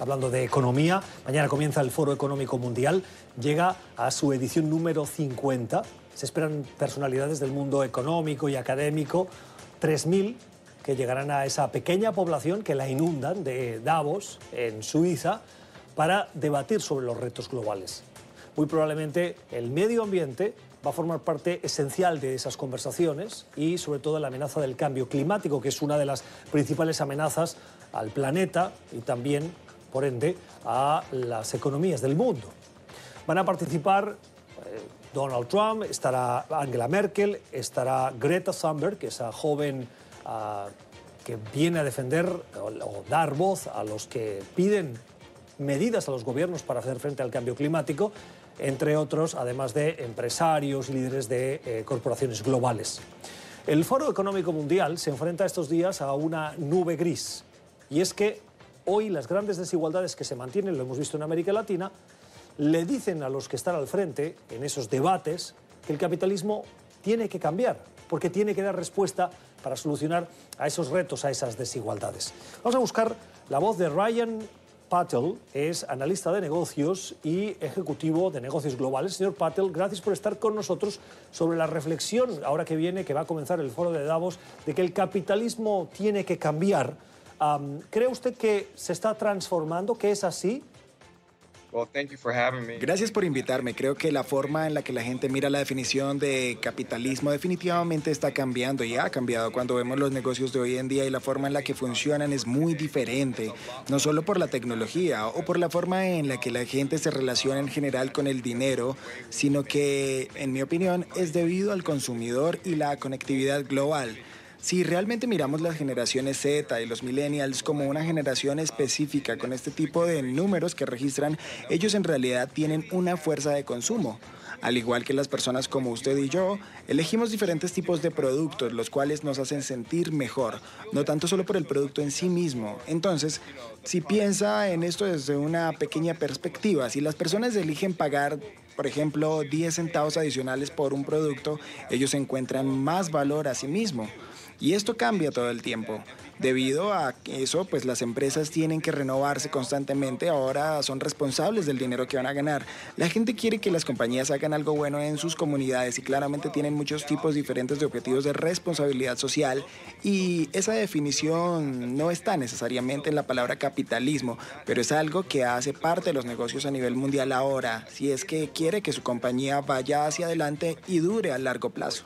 hablando de economía. Mañana comienza el Foro Económico Mundial, llega a su edición número 50. Se esperan personalidades del mundo económico y académico, 3.000 que llegarán a esa pequeña población que la inundan de Davos, en Suiza, para debatir sobre los retos globales. Muy probablemente el medio ambiente va a formar parte esencial de esas conversaciones y sobre todo la amenaza del cambio climático, que es una de las principales amenazas al planeta y también, por ende, a las economías del mundo. Van a participar eh, Donald Trump, estará Angela Merkel, estará Greta Thunberg, que es esa joven ah, que viene a defender o dar voz a los que piden medidas a los gobiernos para hacer frente al cambio climático, entre otros, además de empresarios, líderes de eh, corporaciones globales. El Foro Económico Mundial se enfrenta estos días a una nube gris, y es que hoy las grandes desigualdades que se mantienen, lo hemos visto en América Latina, le dicen a los que están al frente en esos debates que el capitalismo tiene que cambiar, porque tiene que dar respuesta para solucionar a esos retos, a esas desigualdades. Vamos a buscar la voz de Ryan Patel es analista de negocios y ejecutivo de negocios globales. Señor Patel, gracias por estar con nosotros sobre la reflexión, ahora que viene, que va a comenzar el foro de Davos, de que el capitalismo tiene que cambiar. ¿Cree usted que se está transformando, que es así? Gracias por invitarme. Creo que la forma en la que la gente mira la definición de capitalismo definitivamente está cambiando y ha cambiado. Cuando vemos los negocios de hoy en día y la forma en la que funcionan es muy diferente, no solo por la tecnología o por la forma en la que la gente se relaciona en general con el dinero, sino que, en mi opinión, es debido al consumidor y la conectividad global. Si realmente miramos las generaciones Z y los millennials como una generación específica con este tipo de números que registran, ellos en realidad tienen una fuerza de consumo. Al igual que las personas como usted y yo, elegimos diferentes tipos de productos, los cuales nos hacen sentir mejor, no tanto solo por el producto en sí mismo. Entonces, si piensa en esto desde una pequeña perspectiva, si las personas eligen pagar por ejemplo, 10 centavos adicionales por un producto, ellos encuentran más valor a sí mismo. Y esto cambia todo el tiempo. Debido a eso, pues las empresas tienen que renovarse constantemente, ahora son responsables del dinero que van a ganar. La gente quiere que las compañías hagan algo bueno en sus comunidades y claramente tienen muchos tipos diferentes de objetivos de responsabilidad social y esa definición no está necesariamente en la palabra capitalismo, pero es algo que hace parte de los negocios a nivel mundial ahora, si es que quiere que su compañía vaya hacia adelante y dure a largo plazo.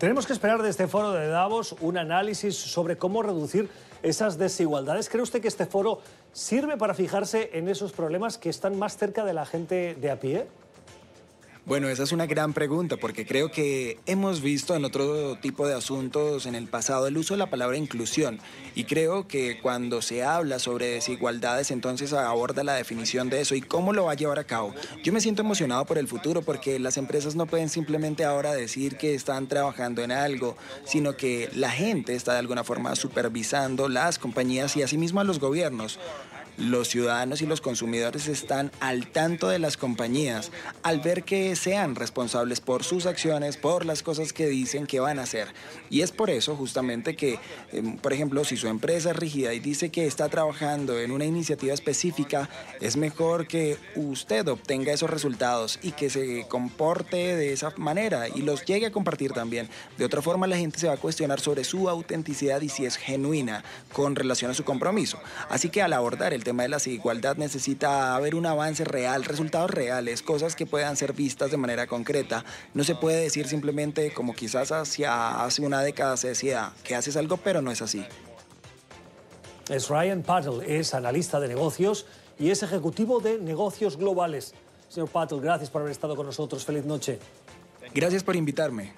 Tenemos que esperar de este foro de Davos un análisis sobre cómo reducir esas desigualdades. ¿Cree usted que este foro sirve para fijarse en esos problemas que están más cerca de la gente de a pie? Bueno, esa es una gran pregunta porque creo que hemos visto en otro tipo de asuntos en el pasado el uso de la palabra inclusión y creo que cuando se habla sobre desigualdades entonces aborda la definición de eso y cómo lo va a llevar a cabo. Yo me siento emocionado por el futuro porque las empresas no pueden simplemente ahora decir que están trabajando en algo, sino que la gente está de alguna forma supervisando las compañías y asimismo a los gobiernos los ciudadanos y los consumidores están al tanto de las compañías al ver que sean responsables por sus acciones, por las cosas que dicen que van a hacer. Y es por eso justamente que, em, por ejemplo, si su empresa es rígida y dice que está trabajando en una iniciativa específica, es mejor que usted obtenga esos resultados y que se comporte de esa manera y los llegue a compartir también. De otra forma, la gente se va a cuestionar sobre su autenticidad y si es genuina con relación a su compromiso. Así que al abordar el tema de la desigualdad necesita haber un avance real, resultados reales, cosas que puedan ser vistas de manera concreta. No se puede decir simplemente como quizás hacia hace una década se decía que haces algo, pero no es así. Es Ryan Patel, es analista de negocios y es ejecutivo de negocios globales. Señor Patel, gracias por haber estado con nosotros. Feliz noche. Gracias por invitarme.